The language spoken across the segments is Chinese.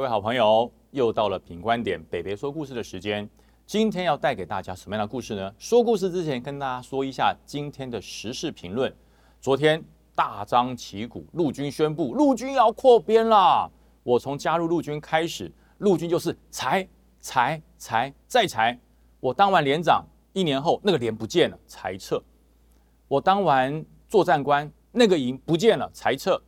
各位好朋友，又到了品观点北北说故事的时间。今天要带给大家什么样的故事呢？说故事之前，跟大家说一下今天的时事评论。昨天大张旗鼓，陆军宣布陆军要扩编了。我从加入陆军开始，陆军就是裁裁裁再裁。我当完连长一年后，那个连不见了，裁撤。我当完作战官，那个营不见了，裁撤。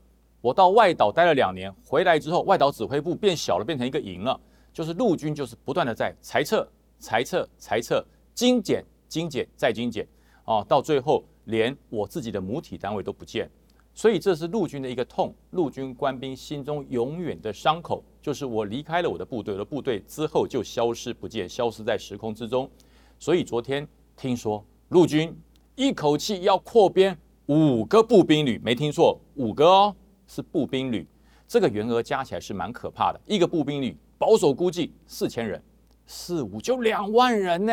我到外岛待了两年，回来之后，外岛指挥部变小了，变成一个营了。就是陆军，就是不断的在裁撤、裁撤、裁撤，精简、精简再精简，哦，到最后连我自己的母体单位都不见。所以这是陆军的一个痛，陆军官兵心中永远的伤口，就是我离开了我的部队，我的部队之后就消失不见，消失在时空之中。所以昨天听说陆军一口气要扩编五个步兵旅，没听错，五个哦。是步兵旅，这个员额加起来是蛮可怕的。一个步兵旅保守估计四千人，四五就两万人呢。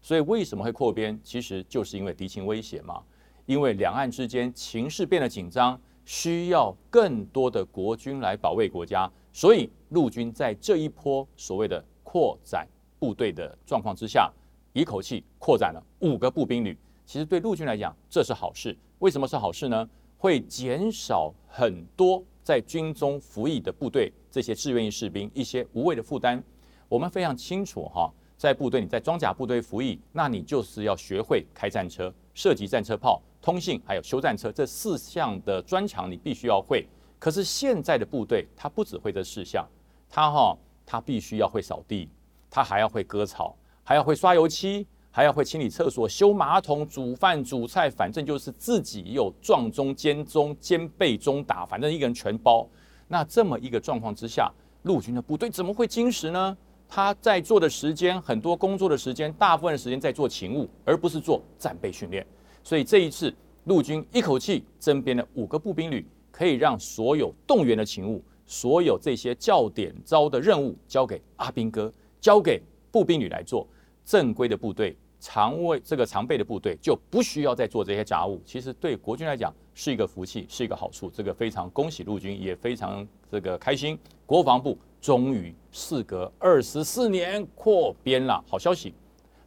所以为什么会扩编？其实就是因为敌情威胁嘛。因为两岸之间情势变得紧张，需要更多的国军来保卫国家，所以陆军在这一波所谓的扩展部队的状况之下，一口气扩展了五个步兵旅。其实对陆军来讲，这是好事。为什么是好事呢？会减少很多在军中服役的部队这些志愿役士兵一些无谓的负担。我们非常清楚哈，在部队你在装甲部队服役，那你就是要学会开战车、射击战车炮、通信还有修战车这四项的专长，你必须要会。可是现在的部队他不只会这四项，他哈他必须要会扫地，他还要会割草，还要会刷油漆。还要会清理厕所、修马桶、煮饭、煮菜，反正就是自己有撞中兼中兼备中打，反正一个人全包。那这么一个状况之下，陆军的部队怎么会精实呢？他在做的时间很多，工作的时间大部分时间在做勤务，而不是做战备训练。所以这一次陆军一口气增编了五个步兵旅，可以让所有动员的勤务、所有这些教点招的任务交给阿兵哥、交给步兵旅来做。正规的部队、常卫这个常备的部队就不需要再做这些杂务，其实对国军来讲是一个福气，是一个好处。这个非常恭喜陆军，也非常这个开心。国防部终于事隔二十四年扩编了，好消息。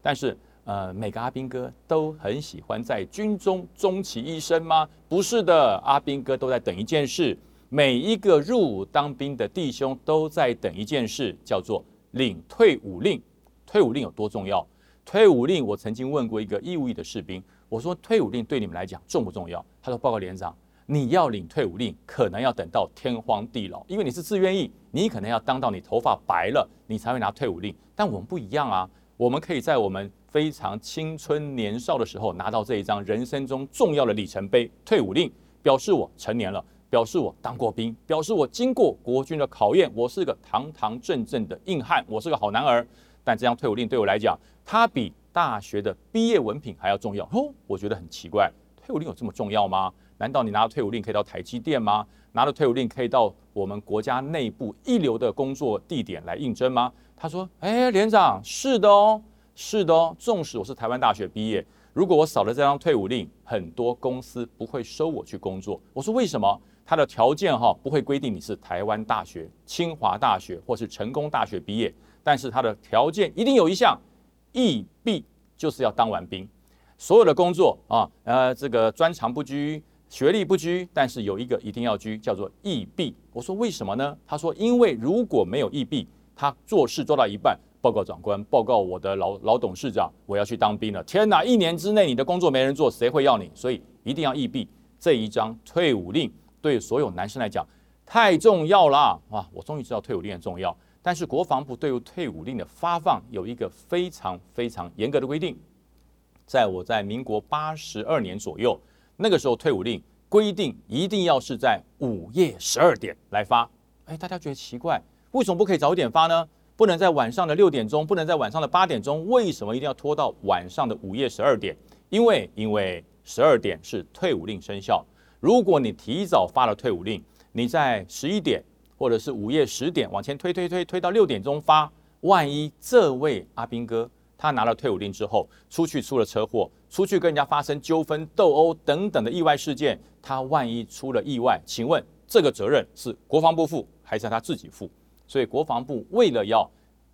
但是，呃，每个阿兵哥都很喜欢在军中终其一生吗？不是的，阿兵哥都在等一件事，每一个入伍当兵的弟兄都在等一件事，叫做领退伍令。退伍令有多重要？退伍令，我曾经问过一个义务役的士兵，我说退伍令对你们来讲重不重要？他说：报告连长，你要领退伍令，可能要等到天荒地老，因为你是自愿役，你可能要当到你头发白了，你才会拿退伍令。但我们不一样啊，我们可以在我们非常青春年少的时候拿到这一张人生中重要的里程碑——退伍令，表示我成年了，表示我当过兵，表示我经过国军的考验，我是个堂堂正正的硬汉，我是个好男儿。但这张退伍令对我来讲，它比大学的毕业文凭还要重要。哦，我觉得很奇怪，退伍令有这么重要吗？难道你拿了退伍令可以到台积电吗？拿了退伍令可以到我们国家内部一流的工作地点来应征吗？他说：“哎，连长，是的哦，是的哦。纵使我是台湾大学毕业，如果我少了这张退伍令，很多公司不会收我去工作。”我说：“为什么？他的条件哈不会规定你是台湾大学、清华大学或是成功大学毕业。”但是他的条件一定有一项，役毕就是要当完兵，所有的工作啊，呃，这个专长不拘，学历不拘，但是有一个一定要拘，叫做役毕。我说为什么呢？他说因为如果没有役毕，他做事做到一半，报告长官，报告我的老老董事长，我要去当兵了。天哪，一年之内你的工作没人做，谁会要你？所以一定要役毕。这一张退伍令对所有男生来讲太重要了啊！我终于知道退伍令很重要。但是国防部对于退伍令的发放有一个非常非常严格的规定，在我在民国八十二年左右，那个时候退伍令规定一定要是在午夜十二点来发。哎，大家觉得奇怪，为什么不可以早一点发呢？不能在晚上的六点钟，不能在晚上的八点钟，为什么一定要拖到晚上的午夜十二点？因为因为十二点是退伍令生效，如果你提早发了退伍令，你在十一点。或者是午夜十点往前推推推推到六点钟发，万一这位阿兵哥他拿了退伍令之后出去出了车祸，出去跟人家发生纠纷斗殴等等的意外事件，他万一出了意外，请问这个责任是国防部负还是他自己负？所以国防部为了要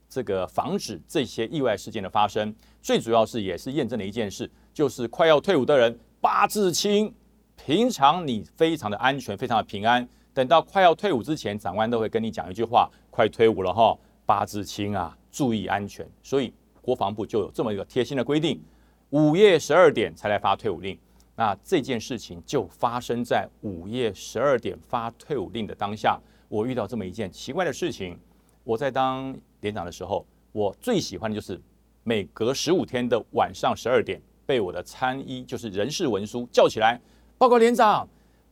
这个防止这些意外事件的发生，最主要是也是验证了一件事，就是快要退伍的人八字轻，平常你非常的安全，非常的平安，等到快要退伍之前，长官都会跟你讲一句话：快退伍了哈，八字轻啊，注意安全。所以国防部就有这么一个贴心的规定，午夜十二点才来发退伍令。那这件事情就发生在午夜十二点发退伍令的当下，我遇到这么一件奇怪的事情。我在当连长的时候，我最喜欢的就是每隔十五天的晚上十二点，被我的参一就是人事文书叫起来，报告连长，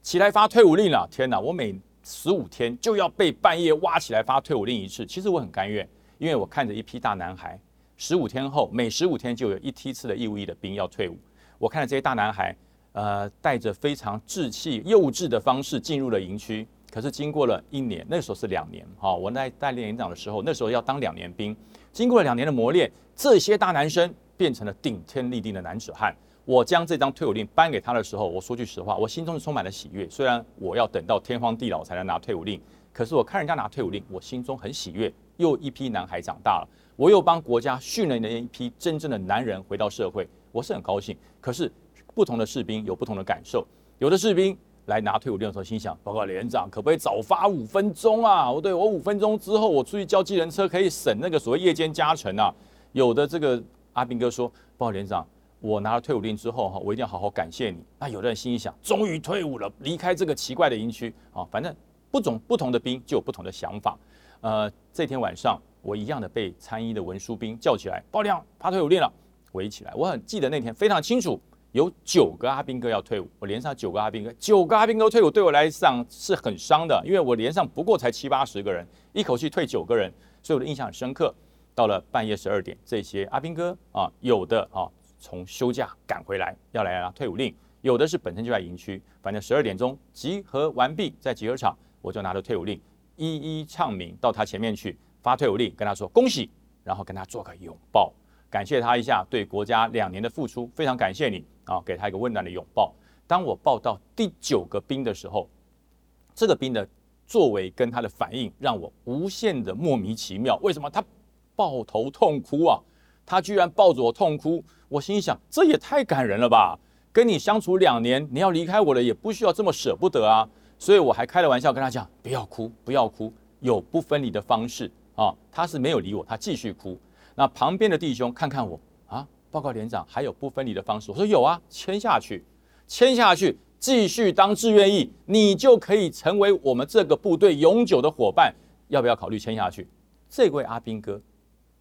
起来发退伍令了。天哪，我每十五天就要被半夜挖起来发退伍令一次。其实我很甘愿，因为我看着一批大男孩，十五天后每十五天就有一梯次的义务役的兵要退伍，我看着这些大男孩。呃，带着非常稚气、幼稚的方式进入了营区。可是经过了一年，那时候是两年，哈，我在带练营长的时候，那时候要当两年兵。经过了两年的磨练，这些大男生变成了顶天立地的男子汉。我将这张退伍令颁给他的时候，我说句实话，我心中是充满了喜悦。虽然我要等到天荒地老才能拿退伍令，可是我看人家拿退伍令，我心中很喜悦。又一批男孩长大了，我又帮国家训练了一批真正的男人回到社会，我是很高兴。可是。不同的士兵有不同的感受，有的士兵来拿退伍令的时候，心想：报告连长，可不可以早发五分钟啊？我对我五分钟之后，我出去叫计程车可以省那个所谓夜间加成啊。有的这个阿兵哥说：报告连长，我拿了退伍令之后哈，我一定要好好感谢你。那有的人心里想：终于退伍了，离开这个奇怪的营区啊。反正不种不同的兵就有不同的想法。呃，这天晚上我一样的被参议的文书兵叫起来，报亮发退伍令了，围起来。我很记得那天非常清楚。有九个阿兵哥要退伍，我连上九个阿兵哥，九个阿兵哥退伍对我来讲是很伤的，因为我连上不过才七八十个人，一口气退九个人，所以我的印象很深刻。到了半夜十二点，这些阿兵哥啊，有的啊从休假赶回来要来拿退伍令，有的是本身就在营区，反正十二点钟集合完毕，在集合场我就拿着退伍令一一唱名到他前面去发退伍令，跟他说恭喜，然后跟他做个拥抱，感谢他一下对国家两年的付出，非常感谢你。啊，给他一个温暖的拥抱。当我抱到第九个兵的时候，这个兵的作为跟他的反应让我无限的莫名其妙。为什么他抱头痛哭啊？他居然抱着我痛哭。我心想，这也太感人了吧！跟你相处两年，你要离开我了，也不需要这么舍不得啊。所以我还开了玩笑跟他讲：不要哭，不要哭，有不分离的方式啊。他是没有理我，他继续哭。那旁边的弟兄看看我啊。报告连长，还有不分离的方式。我说有啊，签下去，签下去，继续当志愿役，你就可以成为我们这个部队永久的伙伴。要不要考虑签下去？这位阿兵哥，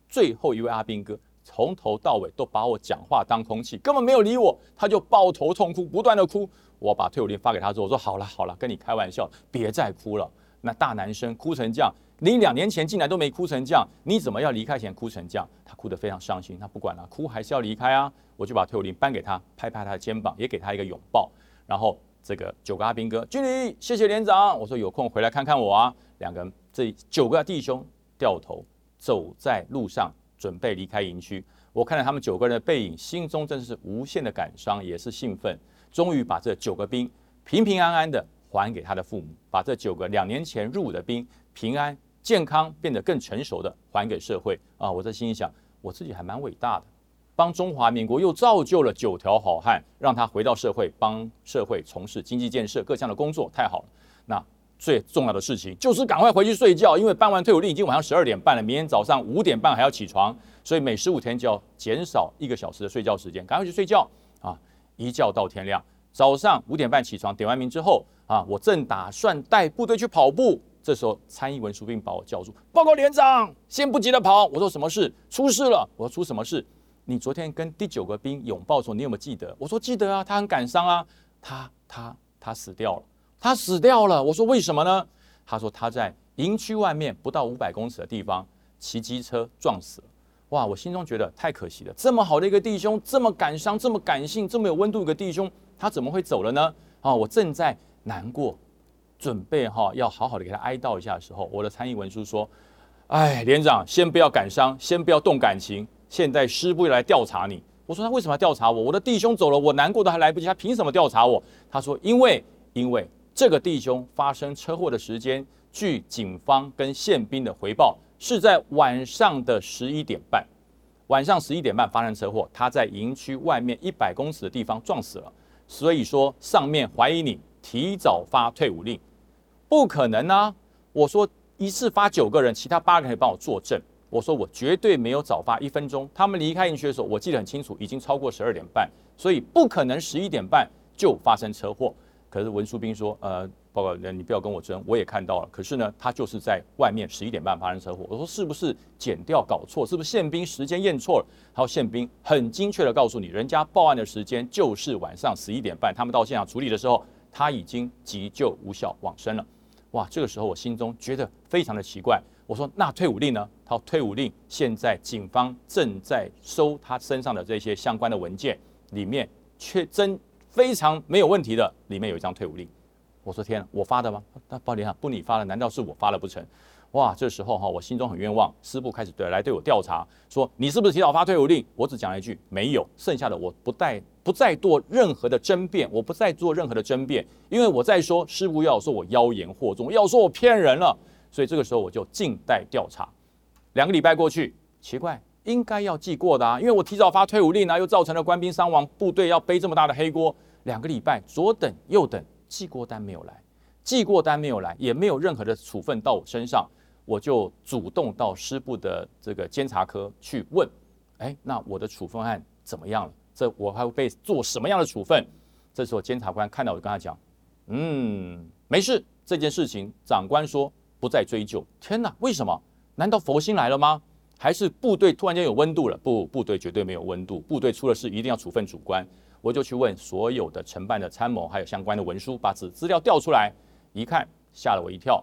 最后一位阿兵哥，从头到尾都把我讲话当空气，根本没有理我，他就抱头痛哭，不断的哭。我把退伍令发给他之后，我说好了好了，跟你开玩笑，别再哭了。那大男生哭成这样。你两年前进来都没哭成这样，你怎么要离开前哭成这样？他哭得非常伤心，他不管了，哭还是要离开啊！我就把退伍令颁给他，拍拍他的肩膀，也给他一个拥抱。然后这个九个阿兵哥，军礼，谢谢连长。我说有空回来看看我啊。两个人这九个弟兄掉头走在路上，准备离开营区。我看到他们九个人的背影，心中真是无限的感伤，也是兴奋。终于把这九个兵平平安安的还给他的父母，把这九个两年前入伍的兵平安。健康变得更成熟的还给社会啊！我在心里想，我自己还蛮伟大的，帮中华民国又造就了九条好汉，让他回到社会，帮社会从事经济建设各项的工作，太好了。那最重要的事情就是赶快回去睡觉，因为办完退伍令已经晚上十二点半了，明天早上五点半还要起床，所以每十五天就要减少一个小时的睡觉时间，赶快去睡觉啊！一觉到天亮，早上五点半起床，点完名之后啊，我正打算带部队去跑步。这时候，参议文书兵把我叫住，报告连长，先不急着跑。我说什么事？出事了。我说出什么事？你昨天跟第九个兵拥抱的时候，你有没有记得？我说记得啊，他很感伤啊，他他他死掉了，他死掉了。我说为什么呢？他说他在营区外面不到五百公尺的地方骑机车撞死了。哇，我心中觉得太可惜了，这么好的一个弟兄，这么感伤，这么感性，这么有温度一个弟兄，他怎么会走了呢？啊，我正在难过。准备哈，要好好的给他哀悼一下的时候，我的参议文书说：“哎，连长，先不要感伤，先不要动感情。现在师部要来调查你。”我说：“他为什么要调查我？我的弟兄走了，我难过的还来不及，他凭什么调查我？”他说：“因为，因为这个弟兄发生车祸的时间据警方跟宪兵的回报，是在晚上的十一点半，晚上十一点半发生车祸，他在营区外面一百公尺的地方撞死了。所以说上面怀疑你提早发退伍令，不可能啊！我说一次发九个人，其他八个人可以帮我作证。我说我绝对没有早发一分钟。他们离开营区的时候，我记得很清楚，已经超过十二点半，所以不可能十一点半就发生车祸。可是文书兵说，呃，报告人，你不要跟我争，我也看到了。可是呢，他就是在外面十一点半发生车祸。我说是不是检调搞错？是不是宪兵时间验错了？还有宪兵很精确的告诉你，人家报案的时间就是晚上十一点半。他们到现场处理的时候，他已经急救无效往生了。哇，这个时候我心中觉得非常的奇怪。我说那退伍令呢？他说退伍令现在警方正在收他身上的这些相关的文件，里面却真。非常没有问题的，里面有一张退伍令。我说天，我发的吗？那报连长不你发的，难道是我发了不成？哇，这时候哈，我心中很冤枉。师部开始对来对我调查，说你是不是提早发退伍令？我只讲了一句没有，剩下的我不再不再做任何的争辩，我不再做任何的争辩，因为我在说师部要说我妖言惑众，要说我骗人了，所以这个时候我就静待调查。两个礼拜过去，奇怪。应该要记过的啊，因为我提早发退伍令啊，又造成了官兵伤亡，部队要背这么大的黑锅。两个礼拜左等右等，记过单没有来，记过单没有来，也没有任何的处分到我身上，我就主动到师部的这个监察科去问，哎，那我的处分案怎么样了？这我还会被做什么样的处分？这时候监察官看到我就跟他讲，嗯，没事，这件事情长官说不再追究。天哪，为什么？难道佛心来了吗？还是部队突然间有温度了？不，部队绝对没有温度。部队出了事一定要处分主官。我就去问所有的承办的参谋，还有相关的文书，把资资料调出来，一看吓了我一跳。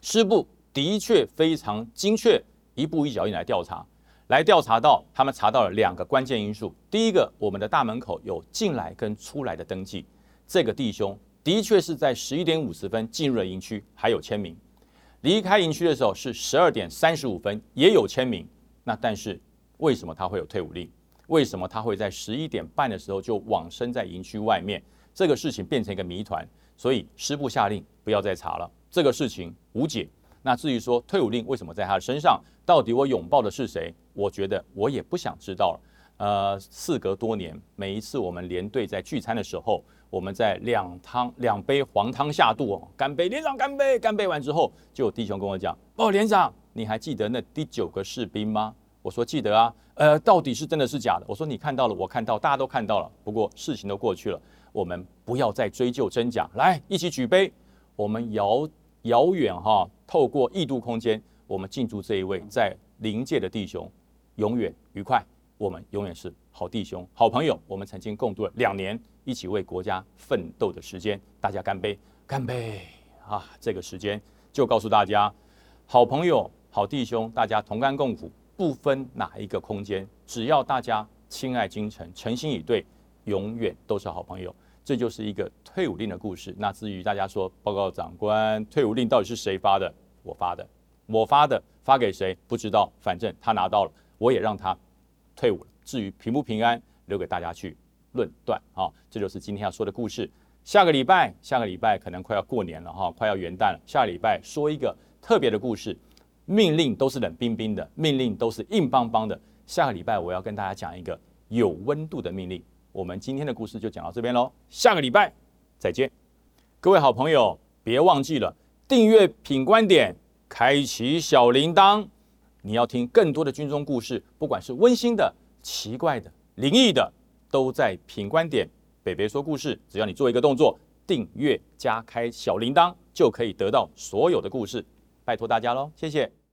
师部的确非常精确，一步一脚印来调查，来调查到他们查到了两个关键因素。第一个，我们的大门口有进来跟出来的登记，这个弟兄的确是在十一点五十分进入了营区，还有签名。离开营区的时候是十二点三十五分，也有签名。那但是为什么他会有退伍令？为什么他会在十一点半的时候就往生在营区外面？这个事情变成一个谜团。所以师部下令不要再查了，这个事情无解。那至于说退伍令为什么在他的身上，到底我拥抱的是谁？我觉得我也不想知道了。呃，事隔多年，每一次我们连队在聚餐的时候。我们在两汤两杯黄汤下肚哦，干杯，连长干杯，干杯完之后，就有弟兄跟我讲：“哦，连长，你还记得那第九个士兵吗？”我说：“记得啊。”呃，到底是真的是假的？我说：“你看到了，我看到，大家都看到了。不过事情都过去了，我们不要再追究真假。来，一起举杯，我们遥遥远哈，透过异度空间，我们敬祝这一位在灵界的弟兄永远愉快。我们永远是好弟兄、好朋友。我们曾经共度了两年。”一起为国家奋斗的时间，大家干杯，干杯啊！这个时间就告诉大家，好朋友、好弟兄，大家同甘共苦，不分哪一个空间，只要大家亲爱精诚、诚心以对，永远都是好朋友。这就是一个退伍令的故事。那至于大家说，报告长官，退伍令到底是谁发的？我发的，我发的，发给谁？不知道，反正他拿到了，我也让他退伍了。至于平不平安，留给大家去。论断啊，这就是今天要说的故事。下个礼拜，下个礼拜可能快要过年了哈，快要元旦了。下个礼拜说一个特别的故事，命令都是冷冰冰的，命令都是硬邦邦的。下个礼拜我要跟大家讲一个有温度的命令。我们今天的故事就讲到这边喽，下个礼拜再见。各位好朋友，别忘记了订阅品观点，开启小铃铛。你要听更多的军中故事，不管是温馨的、奇怪的、灵异的。都在品观点，北北说故事，只要你做一个动作，订阅加开小铃铛，就可以得到所有的故事。拜托大家喽，谢谢。